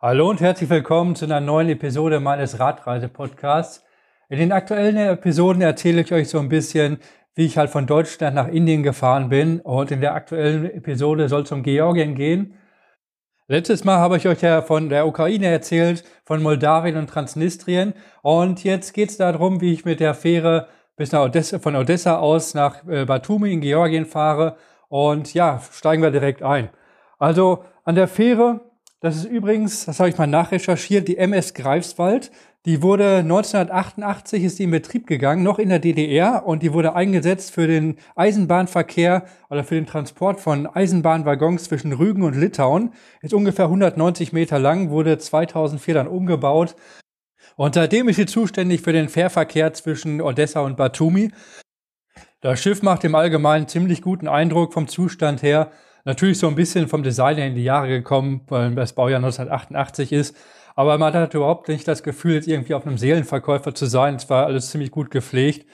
Hallo und herzlich willkommen zu einer neuen Episode meines Radreise-Podcasts. In den aktuellen Episoden erzähle ich euch so ein bisschen, wie ich halt von Deutschland nach Indien gefahren bin. Und in der aktuellen Episode soll es um Georgien gehen. Letztes Mal habe ich euch ja von der Ukraine erzählt, von Moldawien und Transnistrien. Und jetzt geht es darum, wie ich mit der Fähre bis nach Odessa, von Odessa aus nach äh, Batumi in Georgien fahre. Und ja, steigen wir direkt ein. Also an der Fähre das ist übrigens, das habe ich mal nachrecherchiert, die MS Greifswald. Die wurde 1988 ist die in Betrieb gegangen, noch in der DDR und die wurde eingesetzt für den Eisenbahnverkehr oder für den Transport von Eisenbahnwaggons zwischen Rügen und Litauen. Ist ungefähr 190 Meter lang, wurde 2004 dann umgebaut. Und seitdem ist sie zuständig für den Fährverkehr zwischen Odessa und Batumi. Das Schiff macht im Allgemeinen ziemlich guten Eindruck vom Zustand her. Natürlich so ein bisschen vom Design her in die Jahre gekommen, weil das Baujahr 1988 ist. Aber man hat überhaupt nicht das Gefühl, jetzt irgendwie auf einem Seelenverkäufer zu sein. Es war alles ziemlich gut gepflegt.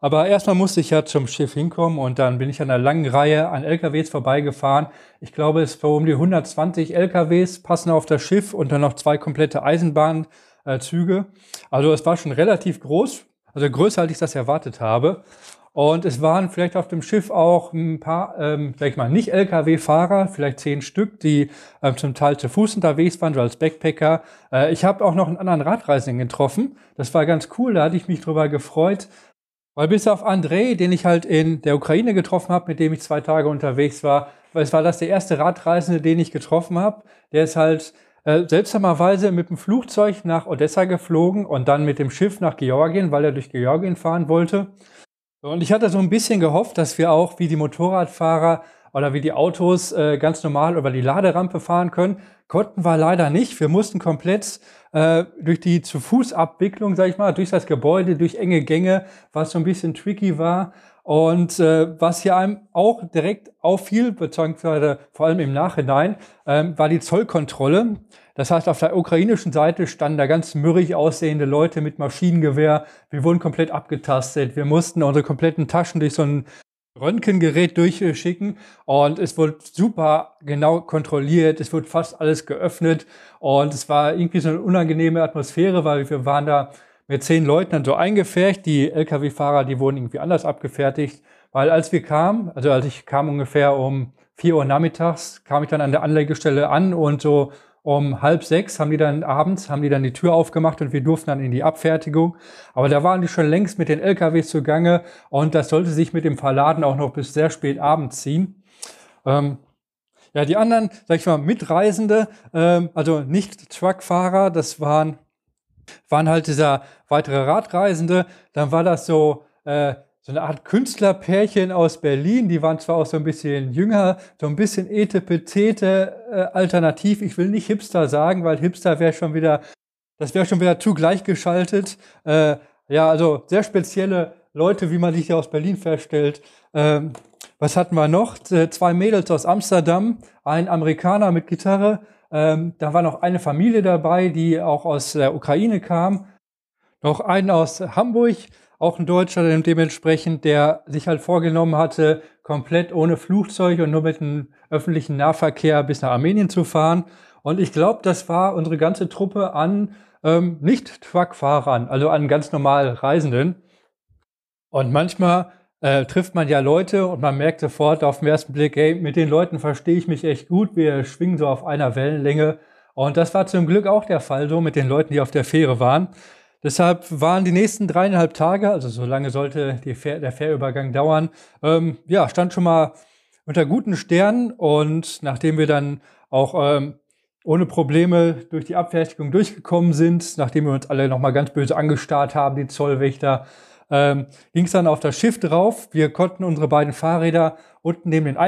Aber erstmal musste ich ja zum Schiff hinkommen und dann bin ich an einer langen Reihe an LKWs vorbeigefahren. Ich glaube, es waren um die 120 LKWs passen auf das Schiff und dann noch zwei komplette Eisenbahnzüge. Also es war schon relativ groß, also größer als ich das erwartet habe. Und es waren vielleicht auf dem Schiff auch ein paar, ähm, sag ich mal, nicht Lkw-Fahrer, vielleicht zehn Stück, die ähm, zum Teil zu Fuß unterwegs waren, so als Backpacker. Äh, ich habe auch noch einen anderen Radreisenden getroffen. Das war ganz cool, da hatte ich mich drüber gefreut. Weil bis auf Andrei, den ich halt in der Ukraine getroffen habe, mit dem ich zwei Tage unterwegs war, es war das der erste Radreisende, den ich getroffen habe. Der ist halt äh, seltsamerweise mit dem Flugzeug nach Odessa geflogen und dann mit dem Schiff nach Georgien, weil er durch Georgien fahren wollte. Und ich hatte so ein bisschen gehofft, dass wir auch wie die Motorradfahrer oder wie die Autos äh, ganz normal über die Laderampe fahren können. Konnten wir leider nicht. Wir mussten komplett äh, durch die zu Fuß Abwicklung, sag ich mal, durch das Gebäude, durch enge Gänge, was so ein bisschen tricky war. Und äh, was hier einem auch direkt auffiel, beziehungsweise vor allem im Nachhinein, ähm, war die Zollkontrolle. Das heißt, auf der ukrainischen Seite standen da ganz mürrig aussehende Leute mit Maschinengewehr. Wir wurden komplett abgetastet. Wir mussten unsere kompletten Taschen durch so ein Röntgengerät durchschicken und es wurde super genau kontrolliert. Es wurde fast alles geöffnet und es war irgendwie so eine unangenehme Atmosphäre, weil wir waren da mit zehn Leuten dann so eingefärcht. Die Lkw-Fahrer, die wurden irgendwie anders abgefertigt, weil als wir kamen, also als ich kam ungefähr um vier Uhr nachmittags, kam ich dann an der Anlegestelle an und so um halb sechs haben die dann abends, haben die dann die Tür aufgemacht und wir durften dann in die Abfertigung. Aber da waren die schon längst mit den LKWs zugange und das sollte sich mit dem Verladen auch noch bis sehr spät abends ziehen. Ähm, ja, die anderen, sag ich mal, Mitreisende, ähm, also nicht Truckfahrer, das waren waren halt dieser weitere Radreisende. Dann war das so, äh, so eine Art Künstlerpärchen aus Berlin. Die waren zwar auch so ein bisschen jünger, so ein bisschen etepetete äh, alternativ. Ich will nicht Hipster sagen, weil Hipster wäre schon wieder, das wäre schon wieder zu gleichgeschaltet. Äh, ja, also sehr spezielle Leute, wie man sich hier aus Berlin feststellt. Ähm, was hatten wir noch? Zwei Mädels aus Amsterdam, ein Amerikaner mit Gitarre ähm, da war noch eine Familie dabei, die auch aus der Ukraine kam. Noch einen aus Hamburg, auch ein Deutscher dementsprechend, der sich halt vorgenommen hatte, komplett ohne Flugzeug und nur mit dem öffentlichen Nahverkehr bis nach Armenien zu fahren. Und ich glaube, das war unsere ganze Truppe an ähm, Nicht-Truckfahrern, also an ganz normal Reisenden. Und manchmal äh, trifft man ja Leute und man merkt sofort auf den ersten Blick, ey, mit den Leuten verstehe ich mich echt gut, wir schwingen so auf einer Wellenlänge. Und das war zum Glück auch der Fall so mit den Leuten, die auf der Fähre waren. Deshalb waren die nächsten dreieinhalb Tage, also so lange sollte Fähr der Fährübergang dauern, ähm, ja, stand schon mal unter guten Sternen. Und nachdem wir dann auch ähm, ohne Probleme durch die Abfertigung durchgekommen sind, nachdem wir uns alle nochmal ganz böse angestarrt haben, die Zollwächter, ähm, ging es dann auf das Schiff drauf. Wir konnten unsere beiden Fahrräder unten neben den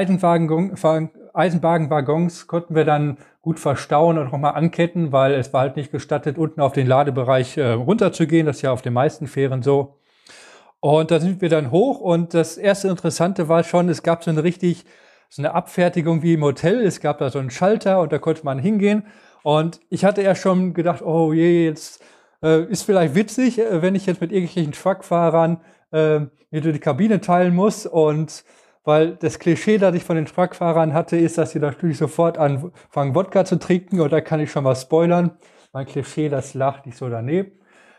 Eisenbahnwaggons konnten wir dann gut verstauen und nochmal anketten, weil es war halt nicht gestattet, unten auf den Ladebereich äh, runterzugehen. Das ist ja auf den meisten Fähren so. Und da sind wir dann hoch und das erste Interessante war schon, es gab so eine richtig, so eine Abfertigung wie im Hotel. Es gab da so einen Schalter und da konnte man hingehen. Und ich hatte ja schon gedacht, oh je, jetzt äh, ist vielleicht witzig, äh, wenn ich jetzt mit irgendwelchen Truckfahrern äh, mir die Kabine teilen muss und weil das Klischee, das ich von den Truckfahrern hatte, ist, dass sie natürlich sofort anfangen, Wodka zu trinken und da kann ich schon mal spoilern. Mein Klischee, das lacht nicht so daneben.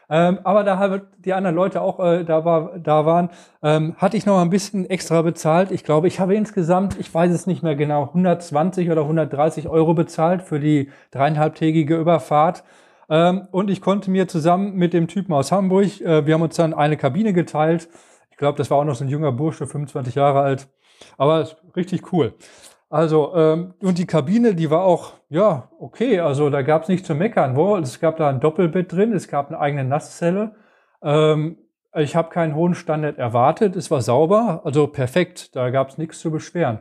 Ähm, aber da halt die anderen Leute auch äh, da, war, da waren, ähm, hatte ich noch mal ein bisschen extra bezahlt. Ich glaube, ich habe insgesamt, ich weiß es nicht mehr genau, 120 oder 130 Euro bezahlt für die dreieinhalbtägige Überfahrt. Ähm, und ich konnte mir zusammen mit dem Typen aus Hamburg, äh, wir haben uns dann eine Kabine geteilt. Ich glaube, das war auch noch so ein junger Bursche, 25 Jahre alt. Aber richtig cool. Also, ähm, und die Kabine, die war auch, ja, okay. Also da gab es nichts zu meckern. Wo? Es gab da ein Doppelbett drin, es gab eine eigene Nasszelle. Ähm, ich habe keinen hohen Standard erwartet. Es war sauber, also perfekt. Da gab es nichts zu beschweren.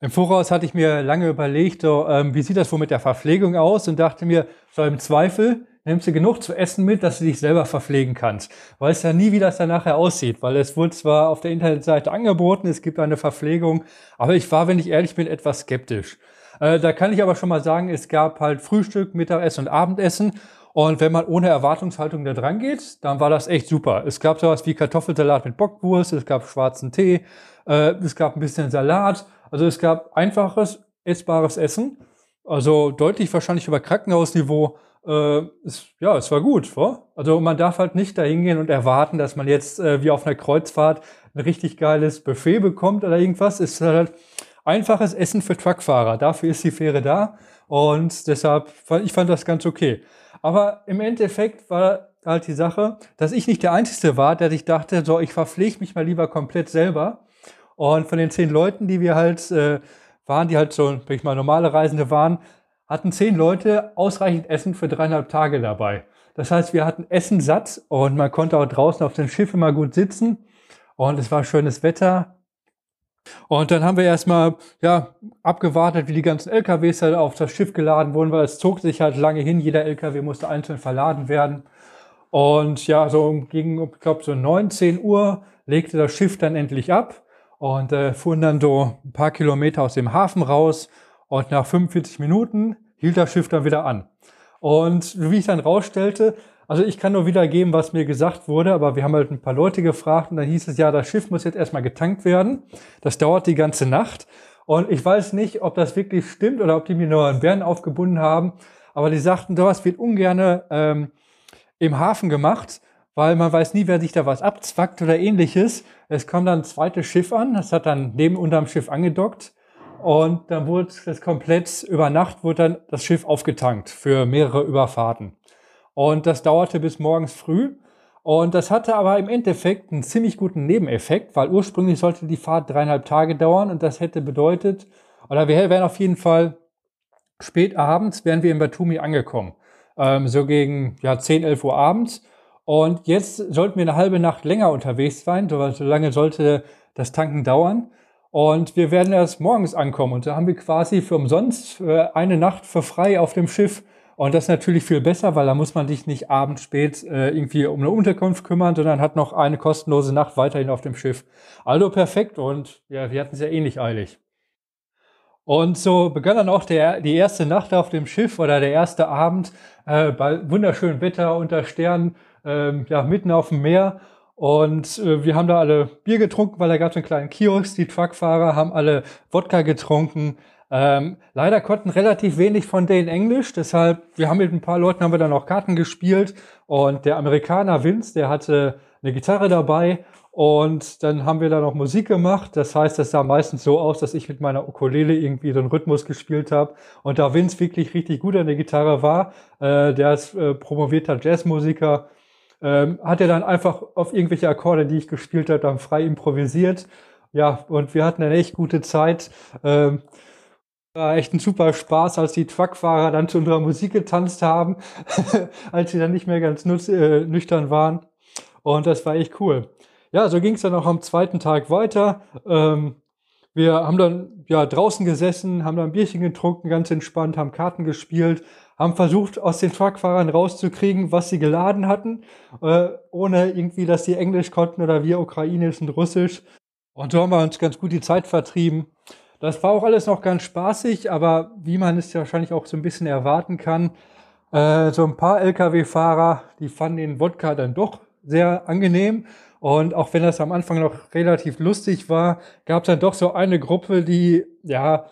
Im Voraus hatte ich mir lange überlegt, so, ähm, wie sieht das wohl mit der Verpflegung aus und dachte mir, so im Zweifel nimmst du genug zu essen mit, dass du dich selber verpflegen kannst. Weiß ja nie, wie das dann nachher aussieht, weil es wurde zwar auf der Internetseite angeboten, es gibt eine Verpflegung, aber ich war, wenn ich ehrlich bin, etwas skeptisch. Äh, da kann ich aber schon mal sagen, es gab halt Frühstück, Mittagessen und Abendessen. Und wenn man ohne Erwartungshaltung da dran geht, dann war das echt super. Es gab sowas wie Kartoffelsalat mit Bockwurst, es gab schwarzen Tee, äh, es gab ein bisschen Salat. Also es gab einfaches, essbares Essen. Also deutlich wahrscheinlich über Krankenhausniveau äh, es, ja, es war gut. Wa? Also man darf halt nicht dahin gehen und erwarten, dass man jetzt äh, wie auf einer Kreuzfahrt ein richtig geiles Buffet bekommt oder irgendwas. Es ist halt einfaches Essen für Truckfahrer. Dafür ist die Fähre da und deshalb, ich fand das ganz okay. Aber im Endeffekt war halt die Sache, dass ich nicht der Einzige war, der sich dachte, so, ich verpflege mich mal lieber komplett selber. Und von den zehn Leuten, die wir halt äh, waren, die halt so, wenn ich mal normale Reisende waren, hatten zehn Leute ausreichend Essen für dreieinhalb Tage dabei. Das heißt, wir hatten Essen satt und man konnte auch draußen auf dem Schiff immer gut sitzen und es war schönes Wetter. Und dann haben wir erstmal ja, abgewartet, wie die ganzen LKWs halt auf das Schiff geladen wurden, weil es zog sich halt lange hin. Jeder LKW musste einzeln verladen werden. Und ja, so gegen, ich glaube, so 19 Uhr legte das Schiff dann endlich ab und äh, fuhren dann so ein paar Kilometer aus dem Hafen raus und nach 45 Minuten hielt das Schiff dann wieder an. Und wie ich dann rausstellte, also ich kann nur wiedergeben, was mir gesagt wurde, aber wir haben halt ein paar Leute gefragt und dann hieß es, ja, das Schiff muss jetzt erstmal getankt werden. Das dauert die ganze Nacht. Und ich weiß nicht, ob das wirklich stimmt oder ob die mir nur einen Bären aufgebunden haben. Aber die sagten, sowas wird ungern ähm, im Hafen gemacht, weil man weiß nie, wer sich da was abzwackt oder ähnliches. Es kam dann ein zweites Schiff an, das hat dann neben unterm Schiff angedockt. Und dann wurde das komplett über Nacht wurde dann das Schiff aufgetankt für mehrere Überfahrten. Und das dauerte bis morgens früh. Und das hatte aber im Endeffekt einen ziemlich guten Nebeneffekt, weil ursprünglich sollte die Fahrt dreieinhalb Tage dauern und das hätte bedeutet, oder wir wären auf jeden Fall spät abends, wären wir in Batumi angekommen. Ähm, so gegen ja, 10, 11 Uhr abends. Und jetzt sollten wir eine halbe Nacht länger unterwegs sein, so lange sollte das Tanken dauern. Und wir werden erst morgens ankommen. Und da haben wir quasi für umsonst äh, eine Nacht für frei auf dem Schiff. Und das ist natürlich viel besser, weil da muss man sich nicht abends spät äh, irgendwie um eine Unterkunft kümmern, sondern hat noch eine kostenlose Nacht weiterhin auf dem Schiff. Also perfekt und ja, wir hatten es ja eh nicht eilig. Und so begann dann auch der, die erste Nacht auf dem Schiff oder der erste Abend äh, bei wunderschönem Wetter unter Sternen, äh, ja, mitten auf dem Meer. Und äh, wir haben da alle Bier getrunken, weil da gab es einen kleinen Kiosk. Die Truckfahrer haben alle Wodka getrunken. Ähm, leider konnten relativ wenig von denen Englisch, deshalb, wir haben mit ein paar Leuten haben wir dann auch Karten gespielt und der Amerikaner Vince, der hatte eine Gitarre dabei und dann haben wir da noch Musik gemacht. Das heißt, das sah meistens so aus, dass ich mit meiner Ukulele irgendwie den Rhythmus gespielt habe. Und da Vince wirklich richtig gut an der Gitarre war, äh, der ist äh, promovierter Jazzmusiker, ähm, hat er dann einfach auf irgendwelche Akkorde, die ich gespielt habe, dann frei improvisiert. Ja, und wir hatten eine echt gute Zeit. Ähm, war echt ein super Spaß, als die Truckfahrer dann zu unserer Musik getanzt haben, als sie dann nicht mehr ganz äh, nüchtern waren. Und das war echt cool. Ja, so ging es dann auch am zweiten Tag weiter. Ähm, wir haben dann ja draußen gesessen, haben dann ein Bierchen getrunken, ganz entspannt, haben Karten gespielt, haben versucht, aus den Truckfahrern rauszukriegen, was sie geladen hatten, äh, ohne irgendwie, dass sie Englisch konnten oder wir Ukrainisch und Russisch. Und so haben wir uns ganz gut die Zeit vertrieben. Das war auch alles noch ganz spaßig, aber wie man es ja wahrscheinlich auch so ein bisschen erwarten kann, äh, so ein paar Lkw-Fahrer, die fanden den Wodka dann doch sehr angenehm Und auch wenn das am Anfang noch relativ lustig war, gab es dann doch so eine Gruppe, die, ja,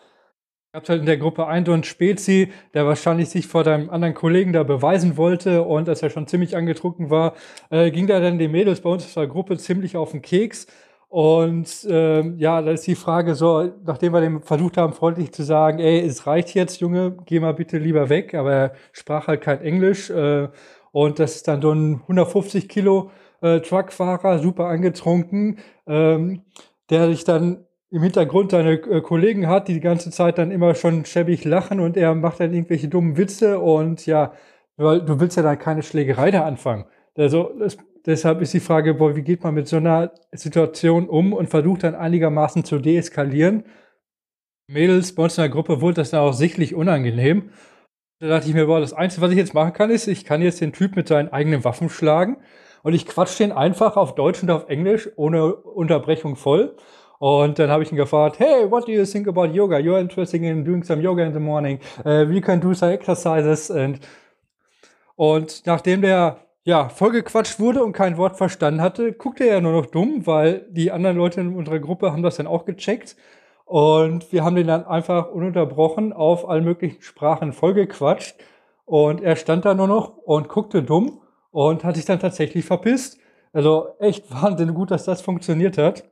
gab halt in der Gruppe ein und Spezi, der wahrscheinlich sich vor deinem anderen Kollegen da beweisen wollte und als er schon ziemlich angetrunken war, äh, ging da dann den Mädels bei uns aus der Gruppe ziemlich auf den Keks. Und ähm, ja, da ist die Frage so, nachdem wir dem versucht haben, freundlich zu sagen, ey, es reicht jetzt, Junge, geh mal bitte lieber weg, aber er sprach halt kein Englisch. Äh, und das ist dann so ein 150 Kilo äh, Truckfahrer, super angetrunken, ähm, der sich dann im Hintergrund seine äh, Kollegen hat, die die ganze Zeit dann immer schon schäbig lachen und er macht dann irgendwelche dummen Witze und ja, weil du willst ja dann keine Schlägerei da anfangen. Also das, deshalb ist die Frage, boah, wie geht man mit so einer Situation um und versucht dann einigermaßen zu deeskalieren. Mädels bei uns in der Gruppe wurde das dann auch sichtlich unangenehm. Da dachte ich mir, boah, das Einzige, was ich jetzt machen kann, ist, ich kann jetzt den Typ mit seinen eigenen Waffen schlagen und ich quatsch den einfach auf Deutsch und auf Englisch ohne Unterbrechung voll. Und dann habe ich ihn gefragt, hey, what do you think about yoga? You're interested in doing some yoga in the morning. Uh, we can do some exercises. And und nachdem der ja vollgequatscht wurde und kein Wort verstanden hatte, guckte er nur noch dumm, weil die anderen Leute in unserer Gruppe haben das dann auch gecheckt. Und wir haben den dann einfach ununterbrochen auf allen möglichen Sprachen vollgequatscht. Und er stand da nur noch und guckte dumm und hat sich dann tatsächlich verpisst. Also echt Wahnsinn gut, dass das funktioniert hat.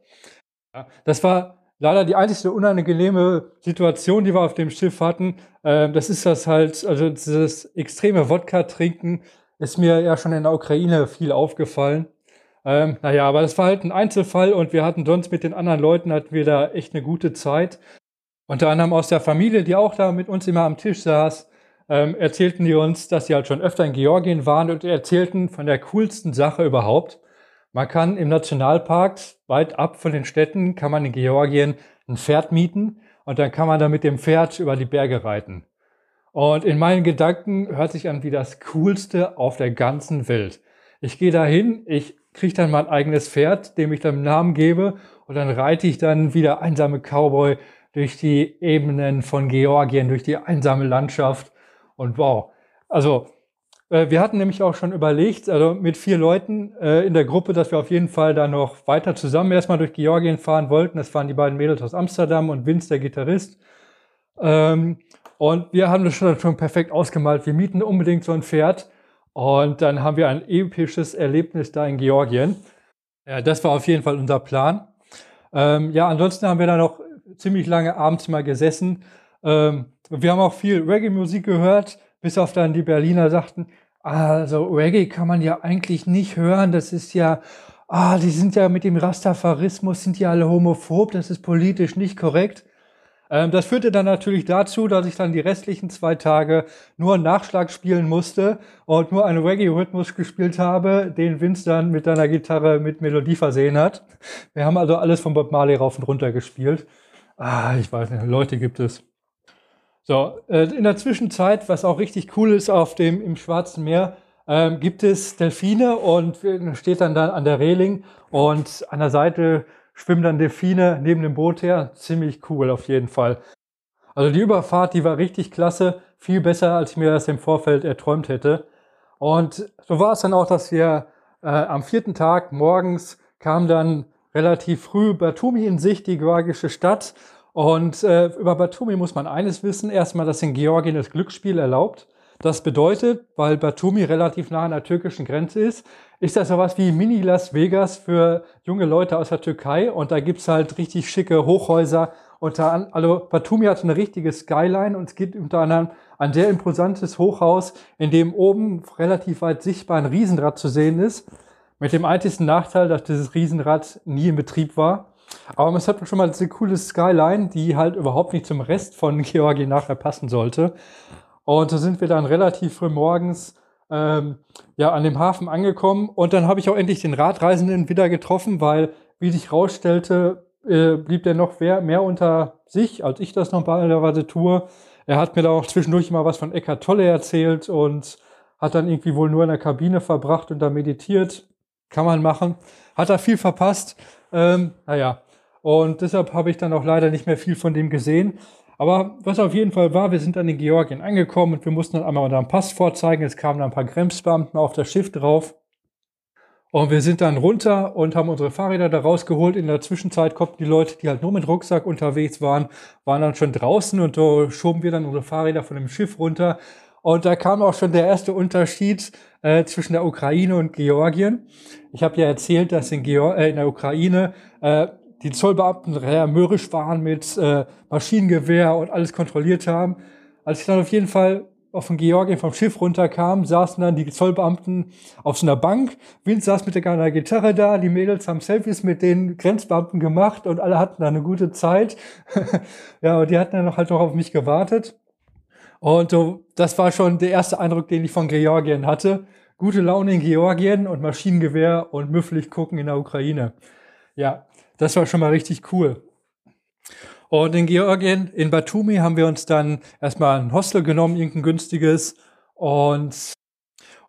Das war leider die einzige unangenehme Situation, die wir auf dem Schiff hatten. Ähm, das ist das halt, also dieses extreme Wodka-Trinken ist mir ja schon in der Ukraine viel aufgefallen. Ähm, naja, aber das war halt ein Einzelfall und wir hatten sonst mit den anderen Leuten hatten wir da echt eine gute Zeit. Unter anderem aus der Familie, die auch da mit uns immer am Tisch saß ähm, erzählten die uns, dass sie halt schon öfter in Georgien waren und erzählten von der coolsten Sache überhaupt. Man kann im Nationalpark, weit ab von den Städten, kann man in Georgien ein Pferd mieten und dann kann man da mit dem Pferd über die Berge reiten. Und in meinen Gedanken hört sich an wie das Coolste auf der ganzen Welt. Ich gehe dahin, ich kriege dann mein eigenes Pferd, dem ich dann einen Namen gebe und dann reite ich dann wie der einsame Cowboy durch die Ebenen von Georgien, durch die einsame Landschaft und wow. Also, wir hatten nämlich auch schon überlegt, also mit vier Leuten äh, in der Gruppe, dass wir auf jeden Fall da noch weiter zusammen erstmal durch Georgien fahren wollten. Das waren die beiden Mädels aus Amsterdam und Vince, der Gitarrist. Ähm, und wir haben das schon, schon perfekt ausgemalt. Wir mieten unbedingt so ein Pferd. Und dann haben wir ein episches Erlebnis da in Georgien. Ja, das war auf jeden Fall unser Plan. Ähm, ja, ansonsten haben wir da noch ziemlich lange abends mal gesessen. Ähm, wir haben auch viel Reggae-Musik gehört, bis auf dann die Berliner sagten, also Reggae kann man ja eigentlich nicht hören, das ist ja, ah, die sind ja mit dem Rastafarismus, sind ja alle homophob, das ist politisch nicht korrekt. Ähm, das führte dann natürlich dazu, dass ich dann die restlichen zwei Tage nur Nachschlag spielen musste und nur einen Reggae-Rhythmus gespielt habe, den Vince dann mit seiner Gitarre mit Melodie versehen hat. Wir haben also alles von Bob Marley rauf und runter gespielt. Ah, ich weiß nicht, Leute gibt es. So, äh, in der Zwischenzeit, was auch richtig cool ist auf dem im Schwarzen Meer, ähm, gibt es Delfine und steht dann da an der Reling und an der Seite schwimmen dann Delfine neben dem Boot her. Ziemlich cool auf jeden Fall. Also die Überfahrt, die war richtig klasse, viel besser, als ich mir das im Vorfeld erträumt hätte. Und so war es dann auch, dass wir äh, am vierten Tag morgens kam dann relativ früh Batumi in Sicht, die georgische Stadt. Und äh, über Batumi muss man eines wissen. Erstmal, dass in Georgien das Glücksspiel erlaubt. Das bedeutet, weil Batumi relativ nah an der türkischen Grenze ist, ist das sowas wie Mini Las Vegas für junge Leute aus der Türkei. Und da gibt's halt richtig schicke Hochhäuser. Unter an, also Batumi hat eine richtige Skyline und es gibt unter anderem ein sehr imposantes Hochhaus, in dem oben relativ weit sichtbar ein Riesenrad zu sehen ist. Mit dem einzigen Nachteil, dass dieses Riesenrad nie in Betrieb war. Aber es hat schon mal diese coole Skyline, die halt überhaupt nicht zum Rest von Georgien nachher passen sollte. Und so sind wir dann relativ früh morgens ähm, ja, an dem Hafen angekommen. Und dann habe ich auch endlich den Radreisenden wieder getroffen, weil, wie sich rausstellte, äh, blieb der noch mehr, mehr unter sich, als ich das normalerweise tue. Er hat mir da auch zwischendurch mal was von Eckart Tolle erzählt und hat dann irgendwie wohl nur in der Kabine verbracht und da meditiert. Kann man machen. Hat er viel verpasst. Ähm, naja, und deshalb habe ich dann auch leider nicht mehr viel von dem gesehen. Aber was auf jeden Fall war, wir sind dann in Georgien angekommen und wir mussten dann einmal unseren Pass vorzeigen. Es kamen dann ein paar Grenzbeamten auf das Schiff drauf. Und wir sind dann runter und haben unsere Fahrräder da rausgeholt. In der Zwischenzeit konnten die Leute, die halt nur mit Rucksack unterwegs waren, waren dann schon draußen und so schoben wir dann unsere Fahrräder von dem Schiff runter. Und da kam auch schon der erste Unterschied äh, zwischen der Ukraine und Georgien. Ich habe ja erzählt, dass in, Geor äh, in der Ukraine äh, die Zollbeamten sehr mürrisch waren mit äh, Maschinengewehr und alles kontrolliert haben. Als ich dann auf jeden Fall von Georgien vom Schiff runterkam, saßen dann die Zollbeamten auf so einer Bank. Wind saß mit einer Gitarre da, die Mädels haben Selfies mit den Grenzbeamten gemacht und alle hatten da eine gute Zeit. ja, und die hatten dann halt noch auf mich gewartet. Und so, das war schon der erste Eindruck, den ich von Georgien hatte. Gute Laune in Georgien und Maschinengewehr und müffelig gucken in der Ukraine. Ja, das war schon mal richtig cool. Und in Georgien, in Batumi, haben wir uns dann erstmal ein Hostel genommen, irgendein günstiges. Und,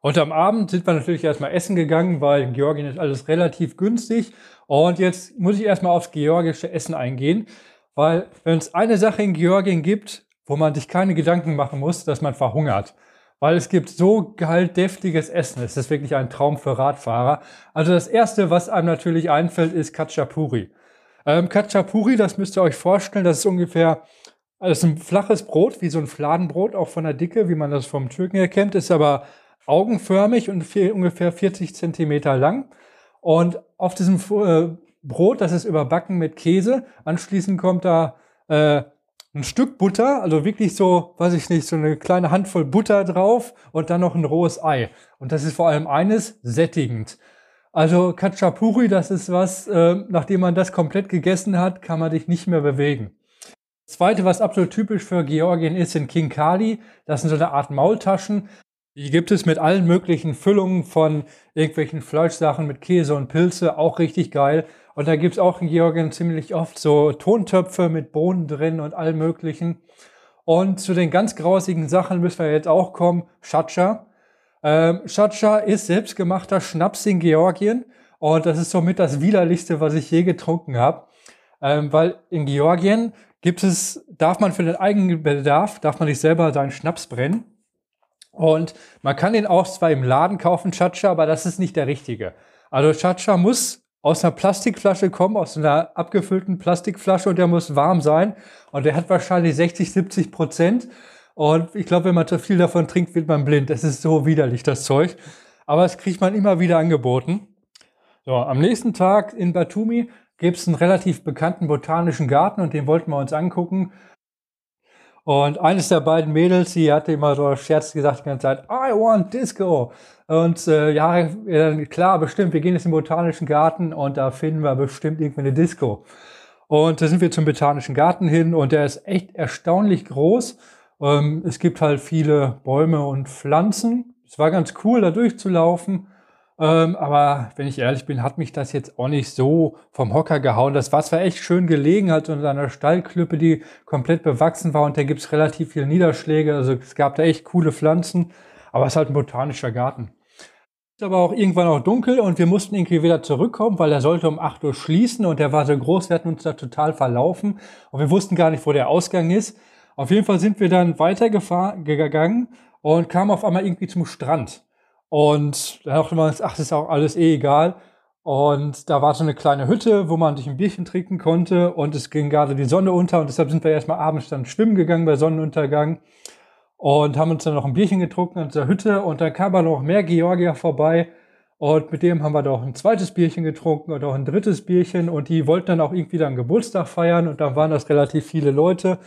und am Abend sind wir natürlich erstmal essen gegangen, weil in Georgien ist alles relativ günstig. Und jetzt muss ich erstmal aufs georgische Essen eingehen, weil wenn es eine Sache in Georgien gibt, wo man sich keine Gedanken machen muss, dass man verhungert. Weil es gibt so geil deftiges Essen. Es ist wirklich ein Traum für Radfahrer. Also das erste, was einem natürlich einfällt, ist Kachapuri. Ähm, Kachapuri, das müsst ihr euch vorstellen, das ist ungefähr, das ist ein flaches Brot, wie so ein Fladenbrot, auch von der Dicke, wie man das vom Türken erkennt, ist aber augenförmig und ungefähr 40 Zentimeter lang. Und auf diesem äh, Brot, das ist überbacken mit Käse. Anschließend kommt da äh, ein Stück Butter, also wirklich so, weiß ich nicht, so eine kleine Handvoll Butter drauf und dann noch ein rohes Ei. Und das ist vor allem eines, sättigend. Also Kachapuri, das ist was, äh, nachdem man das komplett gegessen hat, kann man dich nicht mehr bewegen. Das zweite, was absolut typisch für Georgien ist, sind King Kali. Das sind so eine Art Maultaschen. Die gibt es mit allen möglichen Füllungen von irgendwelchen Fleischsachen mit Käse und Pilze, auch richtig geil. Und da gibt es auch in Georgien ziemlich oft so Tontöpfe mit Bohnen drin und allem möglichen. Und zu den ganz grausigen Sachen müssen wir jetzt auch kommen. Shacha. Ähm, Chacha ist selbstgemachter Schnaps in Georgien und das ist somit das widerlichste, was ich je getrunken habe. Ähm, weil in Georgien gibt es, darf man für den eigenen Bedarf, darf man sich selber seinen Schnaps brennen. Und man kann den auch zwar im Laden kaufen, Chacha, aber das ist nicht der richtige. Also Chacha muss aus einer Plastikflasche kommen, aus einer abgefüllten Plastikflasche und der muss warm sein. Und der hat wahrscheinlich 60, 70 Prozent. Und ich glaube, wenn man zu viel davon trinkt, wird man blind. Das ist so widerlich, das Zeug. Aber es kriegt man immer wieder angeboten. So, am nächsten Tag in Batumi gibt es einen relativ bekannten botanischen Garten und den wollten wir uns angucken. Und eines der beiden Mädels, die hatte immer so Scherz gesagt die ganze Zeit, I want Disco. Und äh, ja, klar, bestimmt, wir gehen jetzt in den botanischen Garten und da finden wir bestimmt irgendwie eine Disco. Und da sind wir zum botanischen Garten hin und der ist echt erstaunlich groß. Ähm, es gibt halt viele Bäume und Pflanzen. Es war ganz cool, da durchzulaufen. Ähm, aber wenn ich ehrlich bin, hat mich das jetzt auch nicht so vom Hocker gehauen. Das war zwar echt schön gelegen, halt unter einer Stallklippe, die komplett bewachsen war und da gibt es relativ viele Niederschläge. Also es gab da echt coole Pflanzen, aber es ist halt ein botanischer Garten. Ist aber auch irgendwann auch dunkel und wir mussten irgendwie wieder zurückkommen, weil er sollte um 8 Uhr schließen und der war so groß, wir hatten uns da total verlaufen und wir wussten gar nicht, wo der Ausgang ist. Auf jeden Fall sind wir dann weitergegangen und kamen auf einmal irgendwie zum Strand. Und da dachte man, ach, das ist auch alles eh egal. Und da war so eine kleine Hütte, wo man sich ein Bierchen trinken konnte. Und es ging gerade die Sonne unter. Und deshalb sind wir erstmal abends dann schwimmen gegangen bei Sonnenuntergang. Und haben uns dann noch ein Bierchen getrunken in dieser Hütte. Und dann kam aber noch mehr Georgier vorbei. Und mit dem haben wir doch ein zweites Bierchen getrunken und auch ein drittes Bierchen. Und die wollten dann auch irgendwie dann Geburtstag feiern. Und dann waren das relativ viele Leute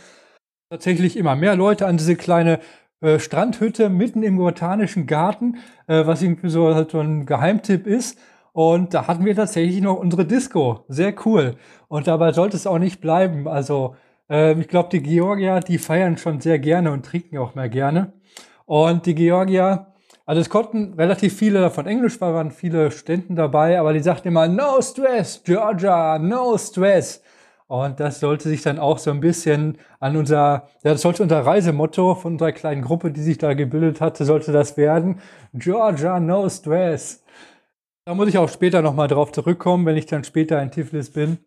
tatsächlich immer mehr Leute an diese kleine äh, Strandhütte mitten im botanischen Garten, äh, was irgendwie so, halt so ein Geheimtipp ist. Und da hatten wir tatsächlich noch unsere Disco. Sehr cool. Und dabei sollte es auch nicht bleiben. Also äh, ich glaube, die Georgier, die feiern schon sehr gerne und trinken auch mehr gerne. Und die Georgier, also es konnten relativ viele davon Englisch, weil waren viele Studenten dabei, aber die sagten immer, no stress, Georgia, no stress. Und das sollte sich dann auch so ein bisschen an unser, ja, das sollte unser Reisemotto von unserer kleinen Gruppe, die sich da gebildet hatte, sollte das werden. Georgia, no stress. Da muss ich auch später nochmal drauf zurückkommen, wenn ich dann später in Tiflis bin.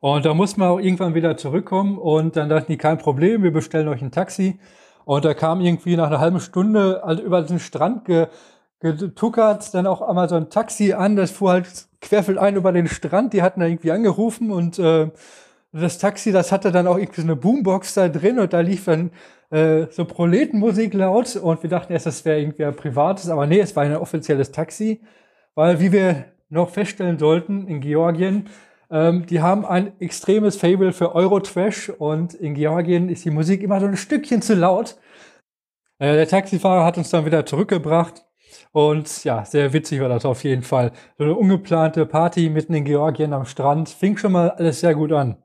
Und da muss man auch irgendwann wieder zurückkommen und dann dachten die, kein Problem, wir bestellen euch ein Taxi. Und da kam irgendwie nach einer halben Stunde also über den Strand ge getuckert, dann auch einmal so ein Taxi an, das fuhr halt querfeld ein über den Strand, die hatten da irgendwie angerufen und äh, das Taxi, das hatte dann auch irgendwie so eine Boombox da drin und da lief dann äh, so Proletenmusik laut und wir dachten erst, das wäre irgendwie ein privates, aber nee, es war ein offizielles Taxi, weil wie wir noch feststellen sollten in Georgien, ähm, die haben ein extremes Fable für Eurotrash und in Georgien ist die Musik immer so ein Stückchen zu laut. Äh, der Taxifahrer hat uns dann wieder zurückgebracht und ja, sehr witzig war das auf jeden Fall. So eine ungeplante Party mitten in Georgien am Strand. Fing schon mal alles sehr gut an.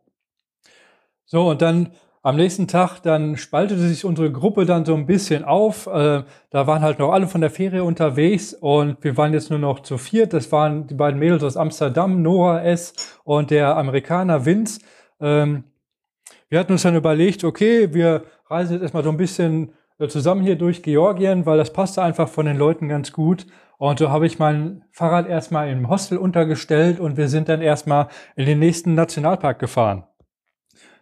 So, und dann am nächsten Tag, dann spaltete sich unsere Gruppe dann so ein bisschen auf. Äh, da waren halt noch alle von der Ferie unterwegs und wir waren jetzt nur noch zu viert. Das waren die beiden Mädels aus Amsterdam, Nora S. und der Amerikaner Vince. Ähm, wir hatten uns dann überlegt, okay, wir reisen jetzt erstmal so ein bisschen zusammen hier durch Georgien, weil das passte einfach von den Leuten ganz gut. Und so habe ich mein Fahrrad erstmal im Hostel untergestellt und wir sind dann erstmal in den nächsten Nationalpark gefahren.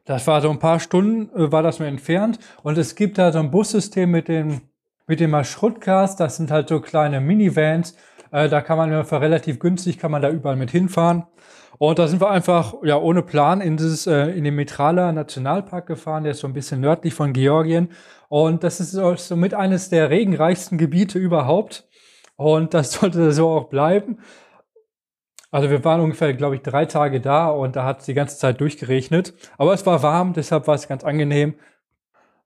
Das war so ein paar Stunden, äh, war das nur entfernt. Und es gibt da so ein Bussystem mit dem, mit dem Marschrutkas. Das sind halt so kleine Minivans. Äh, da kann man relativ günstig, kann man da überall mit hinfahren. Und da sind wir einfach, ja, ohne Plan in dieses, äh, in den Metrala Nationalpark gefahren. Der ist so ein bisschen nördlich von Georgien. Und das ist somit eines der regenreichsten Gebiete überhaupt. Und das sollte so auch bleiben. Also wir waren ungefähr, glaube ich, drei Tage da und da hat es die ganze Zeit durchgeregnet. Aber es war warm, deshalb war es ganz angenehm.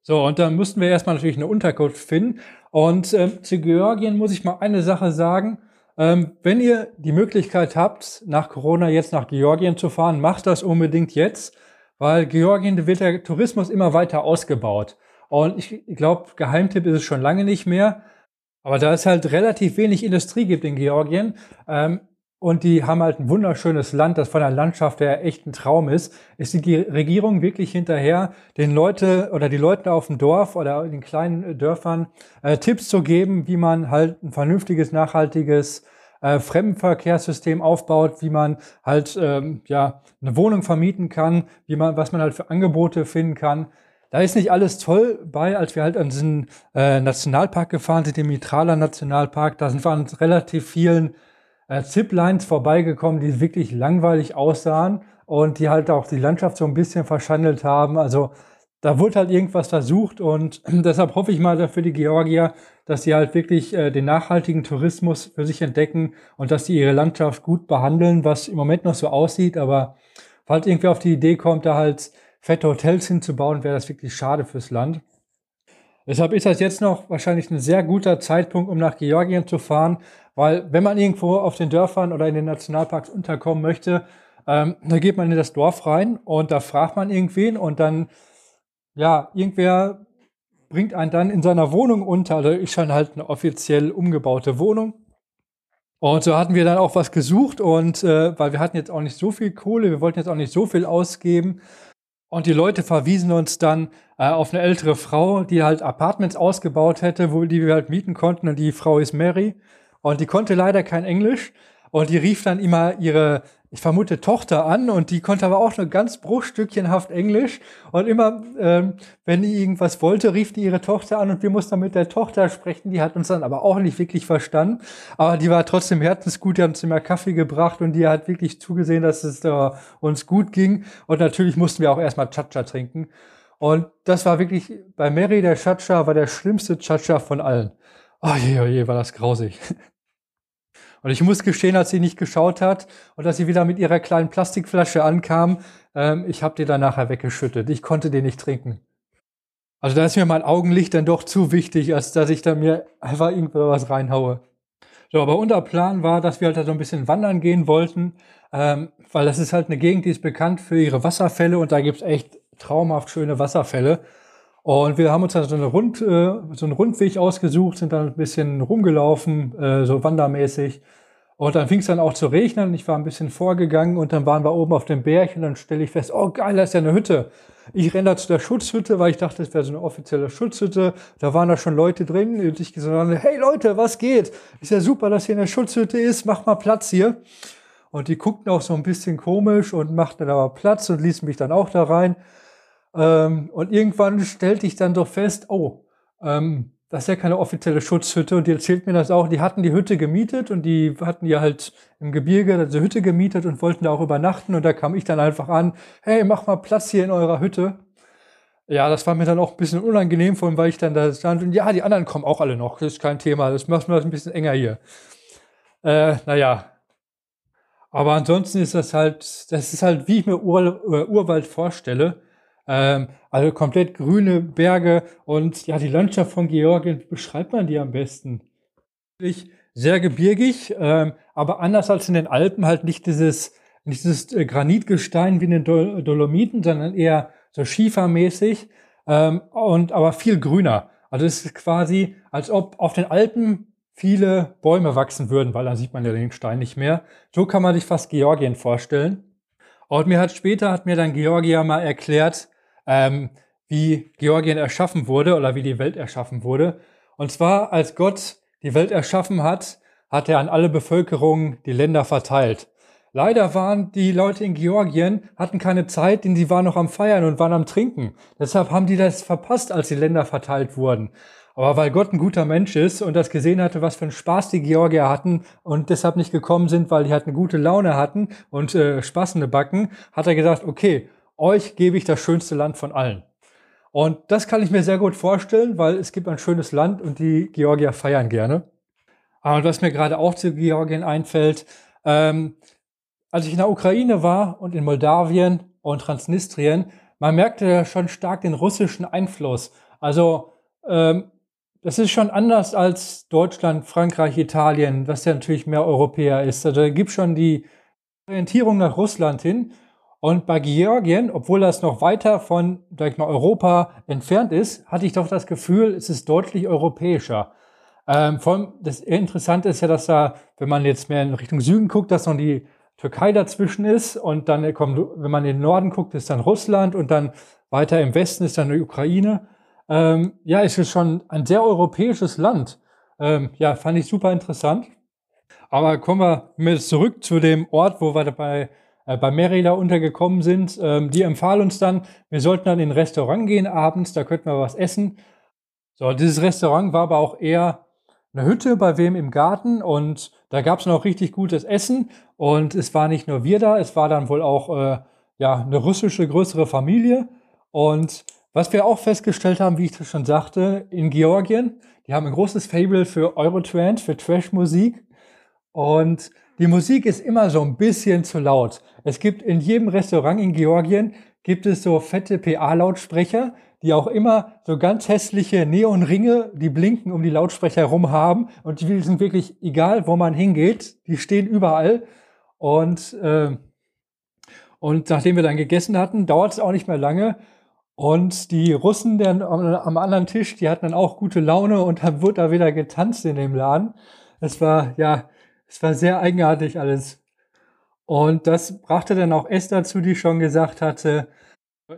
So, und dann mussten wir erstmal natürlich eine Unterkunft finden. Und ähm, zu Georgien muss ich mal eine Sache sagen. Ähm, wenn ihr die Möglichkeit habt, nach Corona jetzt nach Georgien zu fahren, macht das unbedingt jetzt, weil Georgien wird der Tourismus immer weiter ausgebaut. Und ich glaube, Geheimtipp ist es schon lange nicht mehr. Aber da es halt relativ wenig Industrie gibt in Georgien, ähm, und die haben halt ein wunderschönes Land, das von der Landschaft her echt ein Traum ist. Ist die Regierung wirklich hinterher, den Leute oder die Leute auf dem Dorf oder in den kleinen Dörfern äh, Tipps zu geben, wie man halt ein vernünftiges, nachhaltiges äh, Fremdenverkehrssystem aufbaut, wie man halt ähm, ja eine Wohnung vermieten kann, wie man was man halt für Angebote finden kann. Da ist nicht alles toll bei, als wir halt an diesen äh, Nationalpark gefahren sind, den Mitrala Nationalpark. Da sind wir an relativ vielen äh, Ziplines vorbeigekommen, die wirklich langweilig aussahen und die halt auch die Landschaft so ein bisschen verschandelt haben. Also da wurde halt irgendwas versucht und deshalb hoffe ich mal für die Georgier, dass sie halt wirklich äh, den nachhaltigen Tourismus für sich entdecken und dass sie ihre Landschaft gut behandeln, was im Moment noch so aussieht, aber falls irgendwie auf die Idee kommt, da halt fette Hotels hinzubauen, wäre das wirklich schade fürs Land. Deshalb ist das jetzt noch wahrscheinlich ein sehr guter Zeitpunkt, um nach Georgien zu fahren, weil wenn man irgendwo auf den Dörfern oder in den Nationalparks unterkommen möchte, ähm, da geht man in das Dorf rein und da fragt man irgendwen und dann, ja, irgendwer bringt einen dann in seiner Wohnung unter. Also ist schon halt eine offiziell umgebaute Wohnung. Und so hatten wir dann auch was gesucht und äh, weil wir hatten jetzt auch nicht so viel Kohle, wir wollten jetzt auch nicht so viel ausgeben. Und die Leute verwiesen uns dann äh, auf eine ältere Frau, die halt Apartments ausgebaut hätte, wo die wir halt mieten konnten. Und die Frau ist Mary. Und die konnte leider kein Englisch. Und die rief dann immer ihre, ich vermute, Tochter an. Und die konnte aber auch nur ganz bruchstückchenhaft Englisch. Und immer, ähm, wenn die irgendwas wollte, rief die ihre Tochter an. Und wir mussten dann mit der Tochter sprechen. Die hat uns dann aber auch nicht wirklich verstanden. Aber die war trotzdem herzensgut. Die hat uns immer Kaffee gebracht. Und die hat wirklich zugesehen, dass es uh, uns gut ging. Und natürlich mussten wir auch erstmal Chacha trinken. Und das war wirklich, bei Mary der Chacha war der schlimmste Chacha von allen. Oh je, oh je, war das grausig. Und ich muss gestehen, als sie nicht geschaut hat und dass sie wieder mit ihrer kleinen Plastikflasche ankam, ähm, ich habe die dann nachher weggeschüttet. Ich konnte die nicht trinken. Also da ist mir mein Augenlicht dann doch zu wichtig, als dass ich da mir einfach irgendwas reinhaue. So, aber unser Plan war, dass wir halt da so ein bisschen wandern gehen wollten, ähm, weil das ist halt eine Gegend, die ist bekannt für ihre Wasserfälle und da gibt's echt traumhaft schöne Wasserfälle. Und wir haben uns dann so, eine Rund, äh, so einen Rundweg ausgesucht, sind dann ein bisschen rumgelaufen, äh, so wandermäßig. Und dann fing es dann auch zu regnen. Ich war ein bisschen vorgegangen und dann waren wir oben auf dem Berg und dann stelle ich fest, oh geil, da ist ja eine Hütte. Ich renne da zu der Schutzhütte, weil ich dachte, das wäre so eine offizielle Schutzhütte. Da waren da schon Leute drin und ich gesagt, hey Leute, was geht? Ist ja super, dass hier eine Schutzhütte ist, mach mal Platz hier. Und die guckten auch so ein bisschen komisch und machten dann aber Platz und ließen mich dann auch da rein. Ähm, und irgendwann stellte ich dann doch fest, oh, ähm, das ist ja keine offizielle Schutzhütte und die erzählt mir das auch. Die hatten die Hütte gemietet und die hatten ja halt im Gebirge diese Hütte gemietet und wollten da auch übernachten und da kam ich dann einfach an, hey, mach mal Platz hier in eurer Hütte. Ja, das war mir dann auch ein bisschen unangenehm, vor allem, weil ich dann da stand und ja, die anderen kommen auch alle noch, das ist kein Thema, das macht mir das ein bisschen enger hier. Äh, naja. Aber ansonsten ist das halt, das ist halt, wie ich mir Ur äh, Urwald vorstelle. Ähm, also komplett grüne Berge und ja, die Landschaft von Georgien beschreibt man die am besten. Sehr gebirgig, ähm, aber anders als in den Alpen halt nicht dieses, nicht dieses äh, Granitgestein wie in den Dol Dolomiten, sondern eher so schiefermäßig ähm, und aber viel grüner. Also es ist quasi, als ob auf den Alpen viele Bäume wachsen würden, weil dann sieht man ja den Stein nicht mehr. So kann man sich fast Georgien vorstellen. Und mir hat später hat mir dann Georgia mal erklärt, ähm, wie Georgien erschaffen wurde oder wie die Welt erschaffen wurde. Und zwar, als Gott die Welt erschaffen hat, hat er an alle Bevölkerungen die Länder verteilt. Leider waren die Leute in Georgien, hatten keine Zeit, denn sie waren noch am Feiern und waren am Trinken. Deshalb haben die das verpasst, als die Länder verteilt wurden. Aber weil Gott ein guter Mensch ist und das gesehen hatte, was für einen Spaß die Georgier hatten und deshalb nicht gekommen sind, weil die halt eine gute Laune hatten und äh, spaßende Backen, hat er gesagt, okay, euch gebe ich das schönste Land von allen. Und das kann ich mir sehr gut vorstellen, weil es gibt ein schönes Land und die Georgier feiern gerne. Und was mir gerade auch zu Georgien einfällt, ähm, als ich in der Ukraine war und in Moldawien und Transnistrien, man merkte schon stark den russischen Einfluss. Also ähm, das ist schon anders als Deutschland, Frankreich, Italien, was ja natürlich mehr Europäer ist. Also da gibt schon die Orientierung nach Russland hin. Und bei Georgien, obwohl das noch weiter von, sag ich mal, Europa entfernt ist, hatte ich doch das Gefühl, es ist deutlich europäischer. Ähm, vor allem, das Interessante ist ja, dass da, wenn man jetzt mehr in Richtung Süden guckt, dass noch die Türkei dazwischen ist und dann kommt, wenn man in den Norden guckt, ist dann Russland und dann weiter im Westen ist dann die Ukraine. Ähm, ja, es ist schon ein sehr europäisches Land. Ähm, ja, fand ich super interessant. Aber kommen wir mit zurück zu dem Ort, wo wir dabei äh, bei Merida untergekommen sind. Ähm, die empfahlen uns dann, wir sollten dann in ein Restaurant gehen abends, da könnten wir was essen. So, dieses Restaurant war aber auch eher eine Hütte bei wem im Garten und da gab es noch richtig gutes Essen und es war nicht nur wir da, es war dann wohl auch äh, ja, eine russische größere Familie und was wir auch festgestellt haben, wie ich das schon sagte, in Georgien, die haben ein großes Fable für Eurotrance, für Trash-Musik und die Musik ist immer so ein bisschen zu laut. Es gibt in jedem Restaurant in Georgien gibt es so fette PA-Lautsprecher, die auch immer so ganz hässliche Neonringe, die blinken um die Lautsprecher herum haben. Und die sind wirklich egal, wo man hingeht, die stehen überall. Und, äh, und nachdem wir dann gegessen hatten, dauert es auch nicht mehr lange. Und die Russen der, am anderen Tisch, die hatten dann auch gute Laune und dann wurde da wieder getanzt in dem Laden. Es war, ja, es war sehr eigenartig alles. Und das brachte dann auch Esther zu, die schon gesagt hatte,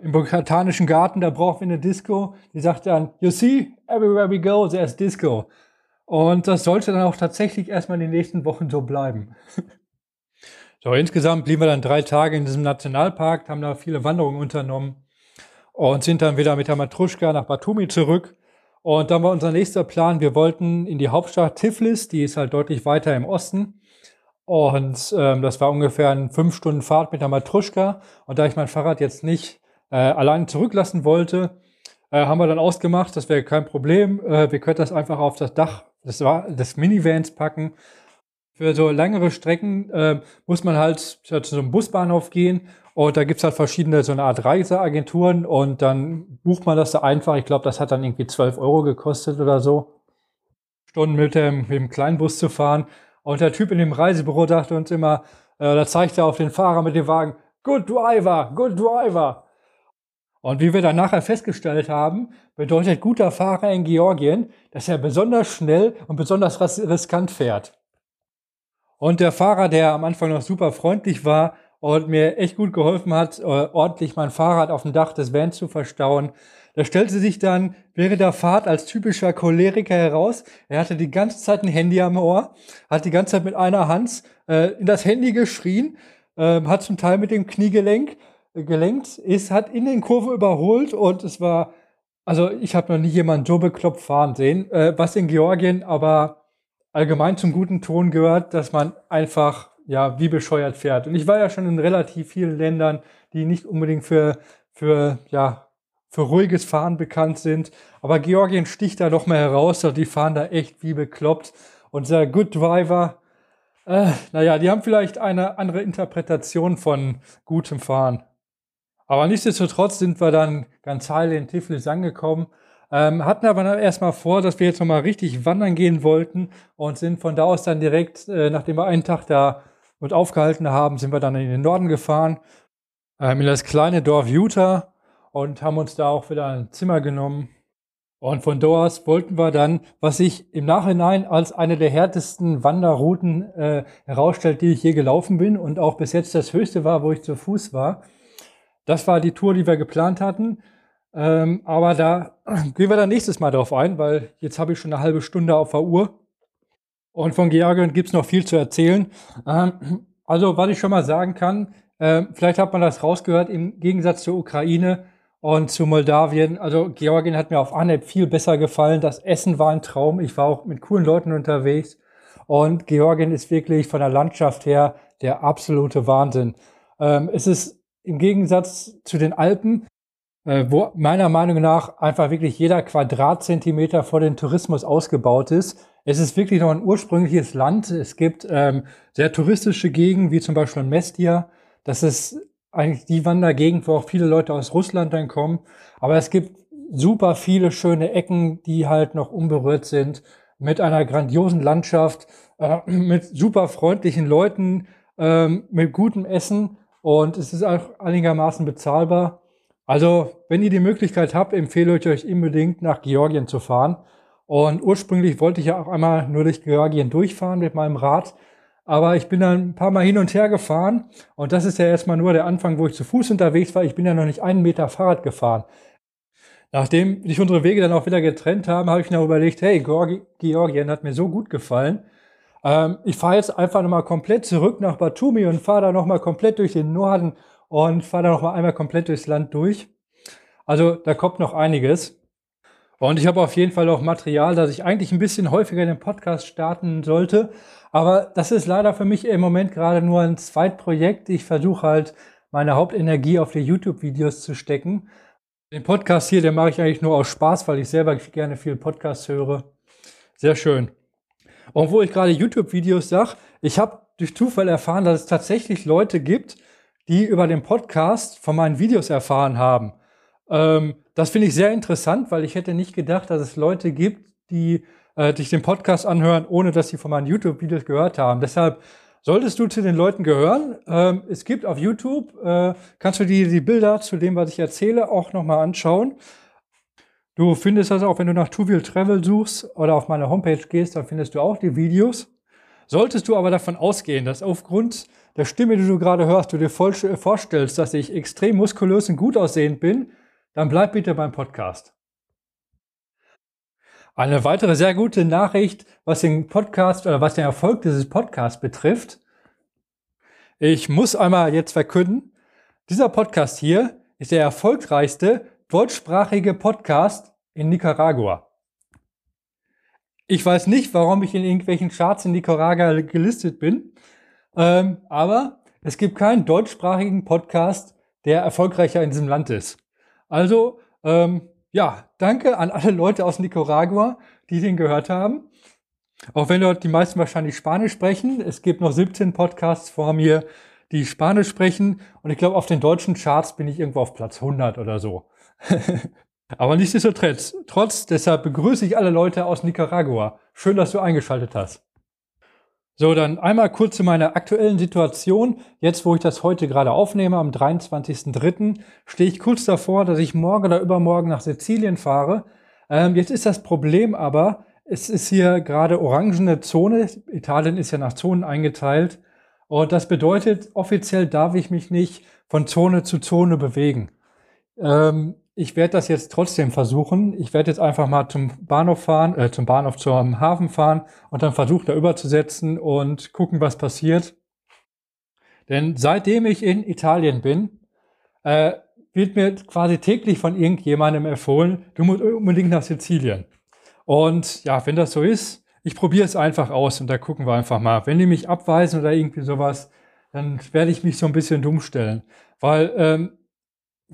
im botanischen Garten, da brauchen wir eine Disco. Die sagte dann, you see, everywhere we go, there's Disco. Und das sollte dann auch tatsächlich erstmal in den nächsten Wochen so bleiben. so, insgesamt blieben wir dann drei Tage in diesem Nationalpark, haben da viele Wanderungen unternommen und sind dann wieder mit der Matruschka nach Batumi zurück. Und dann war unser nächster Plan, wir wollten in die Hauptstadt Tiflis, die ist halt deutlich weiter im Osten. Und ähm, das war ungefähr eine fünf Stunden Fahrt mit der Matruschka. Und da ich mein Fahrrad jetzt nicht äh, allein zurücklassen wollte, äh, haben wir dann ausgemacht, das wäre kein Problem. Äh, wir können das einfach auf das Dach des, des Minivans packen. Für so längere Strecken äh, muss man halt zu so einem Busbahnhof gehen und da gibt's halt verschiedene so eine Art Reiseagenturen und dann bucht man das da einfach. Ich glaube, das hat dann irgendwie 12 Euro gekostet oder so. Stunden mit dem, mit dem Kleinbus zu fahren. Und der Typ in dem Reisebüro dachte uns immer, äh, da zeigt er auf den Fahrer mit dem Wagen, Good Driver, Good Driver. Und wie wir dann nachher festgestellt haben, bedeutet guter Fahrer in Georgien, dass er besonders schnell und besonders riskant fährt. Und der Fahrer, der am Anfang noch super freundlich war und mir echt gut geholfen hat, äh, ordentlich mein Fahrrad auf dem Dach des Vans zu verstauen, da stellte sich dann während der Fahrt als typischer Choleriker heraus. Er hatte die ganze Zeit ein Handy am Ohr, hat die ganze Zeit mit einer Hand äh, in das Handy geschrien, äh, hat zum Teil mit dem Kniegelenk äh, gelenkt, ist, hat in den Kurven überholt und es war Also ich habe noch nie jemanden so bekloppt fahren sehen. Äh, was in Georgien aber allgemein zum guten Ton gehört, dass man einfach ja wie bescheuert fährt. Und ich war ja schon in relativ vielen Ländern, die nicht unbedingt für für ja für ruhiges Fahren bekannt sind. Aber Georgien sticht da noch mal heraus. Die fahren da echt wie bekloppt. Unser Good Driver, äh, naja, die haben vielleicht eine andere Interpretation von gutem Fahren. Aber nichtsdestotrotz sind wir dann ganz heil in Tiflis angekommen, ähm, hatten aber erstmal vor, dass wir jetzt nochmal richtig wandern gehen wollten und sind von da aus dann direkt, äh, nachdem wir einen Tag da und aufgehalten haben, sind wir dann in den Norden gefahren, ähm, in das kleine Dorf Utah und haben uns da auch wieder ein Zimmer genommen. Und von dort wollten wir dann, was sich im Nachhinein als eine der härtesten Wanderrouten äh, herausstellt, die ich je gelaufen bin und auch bis jetzt das höchste war, wo ich zu Fuß war, das war die Tour, die wir geplant hatten. Ähm, aber da gehen wir dann nächstes Mal drauf ein, weil jetzt habe ich schon eine halbe Stunde auf der Uhr. Und von Georgien gibt es noch viel zu erzählen. Ähm, also, was ich schon mal sagen kann, äh, vielleicht hat man das rausgehört, im Gegensatz zur Ukraine und zu Moldawien. Also, Georgien hat mir auf Anhieb viel besser gefallen. Das Essen war ein Traum. Ich war auch mit coolen Leuten unterwegs. Und Georgien ist wirklich von der Landschaft her der absolute Wahnsinn. Ähm, es ist im Gegensatz zu den Alpen, äh, wo meiner Meinung nach einfach wirklich jeder Quadratzentimeter vor den Tourismus ausgebaut ist. Es ist wirklich noch ein ursprüngliches Land. Es gibt ähm, sehr touristische Gegenden, wie zum Beispiel Mestia. Das ist eigentlich die Wandergegend, wo auch viele Leute aus Russland dann kommen. Aber es gibt super viele schöne Ecken, die halt noch unberührt sind, mit einer grandiosen Landschaft, äh, mit super freundlichen Leuten, äh, mit gutem Essen und es ist auch einigermaßen bezahlbar. Also, wenn ihr die Möglichkeit habt, empfehle ich euch unbedingt nach Georgien zu fahren. Und ursprünglich wollte ich ja auch einmal nur durch Georgien durchfahren mit meinem Rad. Aber ich bin dann ein paar Mal hin und her gefahren. Und das ist ja erstmal nur der Anfang, wo ich zu Fuß unterwegs war. Ich bin ja noch nicht einen Meter Fahrrad gefahren. Nachdem sich unsere Wege dann auch wieder getrennt haben, habe ich mir überlegt, hey, Georgien hat mir so gut gefallen. Ähm, ich fahre jetzt einfach nochmal komplett zurück nach Batumi und fahre da nochmal komplett durch den Norden und fahre da nochmal einmal komplett durchs Land durch. Also da kommt noch einiges. Und ich habe auf jeden Fall auch Material, das ich eigentlich ein bisschen häufiger in den Podcast starten sollte. Aber das ist leider für mich im Moment gerade nur ein Zweitprojekt. Ich versuche halt meine Hauptenergie auf die YouTube-Videos zu stecken. Den Podcast hier, den mache ich eigentlich nur aus Spaß, weil ich selber gerne viel Podcast höre. Sehr schön. Und wo ich gerade YouTube-Videos sage, ich habe durch Zufall erfahren, dass es tatsächlich Leute gibt, die über den Podcast von meinen Videos erfahren haben. Ähm, das finde ich sehr interessant, weil ich hätte nicht gedacht, dass es Leute gibt, die äh, sich den Podcast anhören, ohne dass sie von meinen YouTube-Videos gehört haben. Deshalb solltest du zu den Leuten gehören. Ähm, es gibt auf YouTube, äh, kannst du dir die Bilder zu dem, was ich erzähle, auch nochmal anschauen. Du findest das auch, wenn du nach Two Travel suchst oder auf meine Homepage gehst, dann findest du auch die Videos. Solltest du aber davon ausgehen, dass aufgrund der Stimme, die du gerade hörst, du dir voll vorstellst, dass ich extrem muskulös und gut aussehend bin, dann bleib bitte beim Podcast. Eine weitere sehr gute Nachricht, was den Podcast oder was den Erfolg dieses Podcasts betrifft. Ich muss einmal jetzt verkünden, dieser Podcast hier ist der erfolgreichste deutschsprachige Podcast in Nicaragua. Ich weiß nicht, warum ich in irgendwelchen Charts in Nicaragua gelistet bin, ähm, aber es gibt keinen deutschsprachigen Podcast, der erfolgreicher in diesem Land ist. Also, ähm, ja, danke an alle Leute aus Nicaragua, die den gehört haben. Auch wenn dort die meisten wahrscheinlich Spanisch sprechen. Es gibt noch 17 Podcasts vor mir, die Spanisch sprechen. Und ich glaube, auf den deutschen Charts bin ich irgendwo auf Platz 100 oder so. Aber nichtsdestotrotz, trotz, deshalb begrüße ich alle Leute aus Nicaragua. Schön, dass du eingeschaltet hast. So, dann einmal kurz zu meiner aktuellen Situation. Jetzt, wo ich das heute gerade aufnehme, am 23.03., stehe ich kurz davor, dass ich morgen oder übermorgen nach Sizilien fahre. Ähm, jetzt ist das Problem aber, es ist hier gerade orangene Zone. Italien ist ja nach Zonen eingeteilt. Und das bedeutet, offiziell darf ich mich nicht von Zone zu Zone bewegen. Ähm, ich werde das jetzt trotzdem versuchen. Ich werde jetzt einfach mal zum Bahnhof fahren, äh, zum Bahnhof zum Hafen fahren und dann versuchen, da überzusetzen und gucken, was passiert. Denn seitdem ich in Italien bin, äh, wird mir quasi täglich von irgendjemandem empfohlen, du musst unbedingt nach Sizilien. Und ja, wenn das so ist, ich probiere es einfach aus und da gucken wir einfach mal. Wenn die mich abweisen oder irgendwie sowas, dann werde ich mich so ein bisschen dumm stellen. Weil, ähm,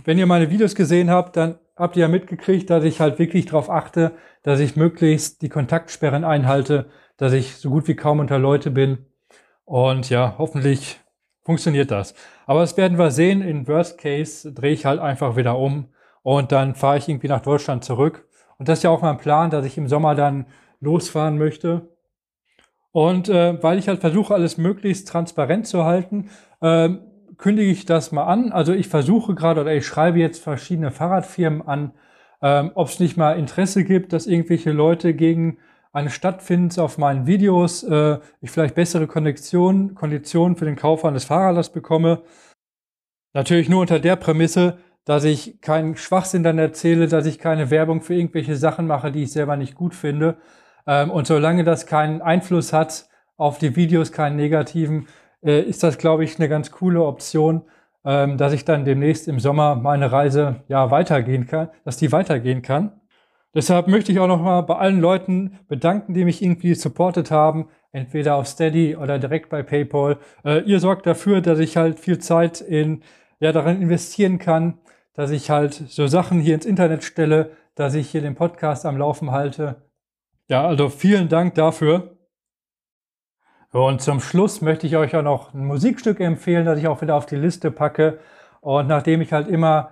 wenn ihr meine Videos gesehen habt, dann habt ihr ja mitgekriegt, dass ich halt wirklich darauf achte, dass ich möglichst die Kontaktsperren einhalte, dass ich so gut wie kaum unter Leute bin. Und ja, hoffentlich funktioniert das. Aber das werden wir sehen. In Worst Case drehe ich halt einfach wieder um und dann fahre ich irgendwie nach Deutschland zurück. Und das ist ja auch mein Plan, dass ich im Sommer dann losfahren möchte. Und äh, weil ich halt versuche, alles möglichst transparent zu halten, äh, kündige ich das mal an. Also ich versuche gerade oder ich schreibe jetzt verschiedene Fahrradfirmen an, ähm, ob es nicht mal Interesse gibt, dass irgendwelche Leute gegen eine Stattfindens auf meinen Videos äh, ich vielleicht bessere Konditionen, Konditionen für den Kauf eines Fahrrades bekomme. Natürlich nur unter der Prämisse, dass ich keinen Schwachsinn dann erzähle, dass ich keine Werbung für irgendwelche Sachen mache, die ich selber nicht gut finde. Ähm, und solange das keinen Einfluss hat auf die Videos, keinen negativen, äh, ist das, glaube ich, eine ganz coole Option, ähm, dass ich dann demnächst im Sommer meine Reise ja weitergehen kann, dass die weitergehen kann. Deshalb möchte ich auch nochmal bei allen Leuten bedanken, die mich irgendwie supportet haben, entweder auf Steady oder direkt bei PayPal. Äh, ihr sorgt dafür, dass ich halt viel Zeit in, ja, darin investieren kann, dass ich halt so Sachen hier ins Internet stelle, dass ich hier den Podcast am Laufen halte. Ja, also vielen Dank dafür. Und zum Schluss möchte ich euch auch noch ein Musikstück empfehlen, das ich auch wieder auf die Liste packe. Und nachdem ich halt immer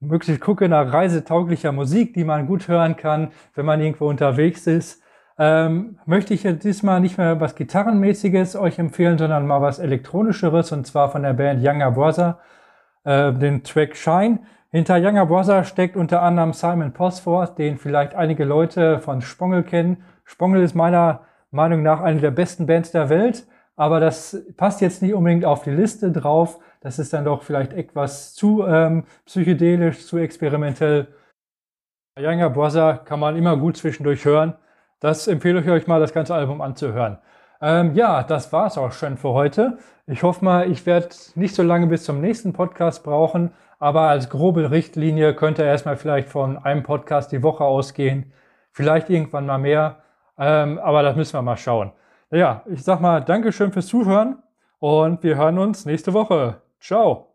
möglichst gucke nach reisetauglicher Musik, die man gut hören kann, wenn man irgendwo unterwegs ist, ähm, möchte ich jetzt diesmal nicht mehr was Gitarrenmäßiges euch empfehlen, sondern mal was Elektronischeres und zwar von der Band Younger Brother, äh, den Track Shine. Hinter Younger Brother steckt unter anderem Simon Posford, den vielleicht einige Leute von Spongel kennen. Spongel ist meiner Meinung nach eine der besten Bands der Welt, aber das passt jetzt nicht unbedingt auf die Liste drauf. Das ist dann doch vielleicht etwas zu ähm, psychedelisch, zu experimentell. Younger Brother kann man immer gut zwischendurch hören. Das empfehle ich euch mal, das ganze Album anzuhören. Ähm, ja, das war es auch schon für heute. Ich hoffe mal, ich werde nicht so lange bis zum nächsten Podcast brauchen, aber als grobe Richtlinie könnte erstmal vielleicht von einem Podcast die Woche ausgehen. Vielleicht irgendwann mal mehr, ähm, aber das müssen wir mal schauen. Ja, ich sag mal Dankeschön fürs Zuhören und wir hören uns nächste Woche. Ciao.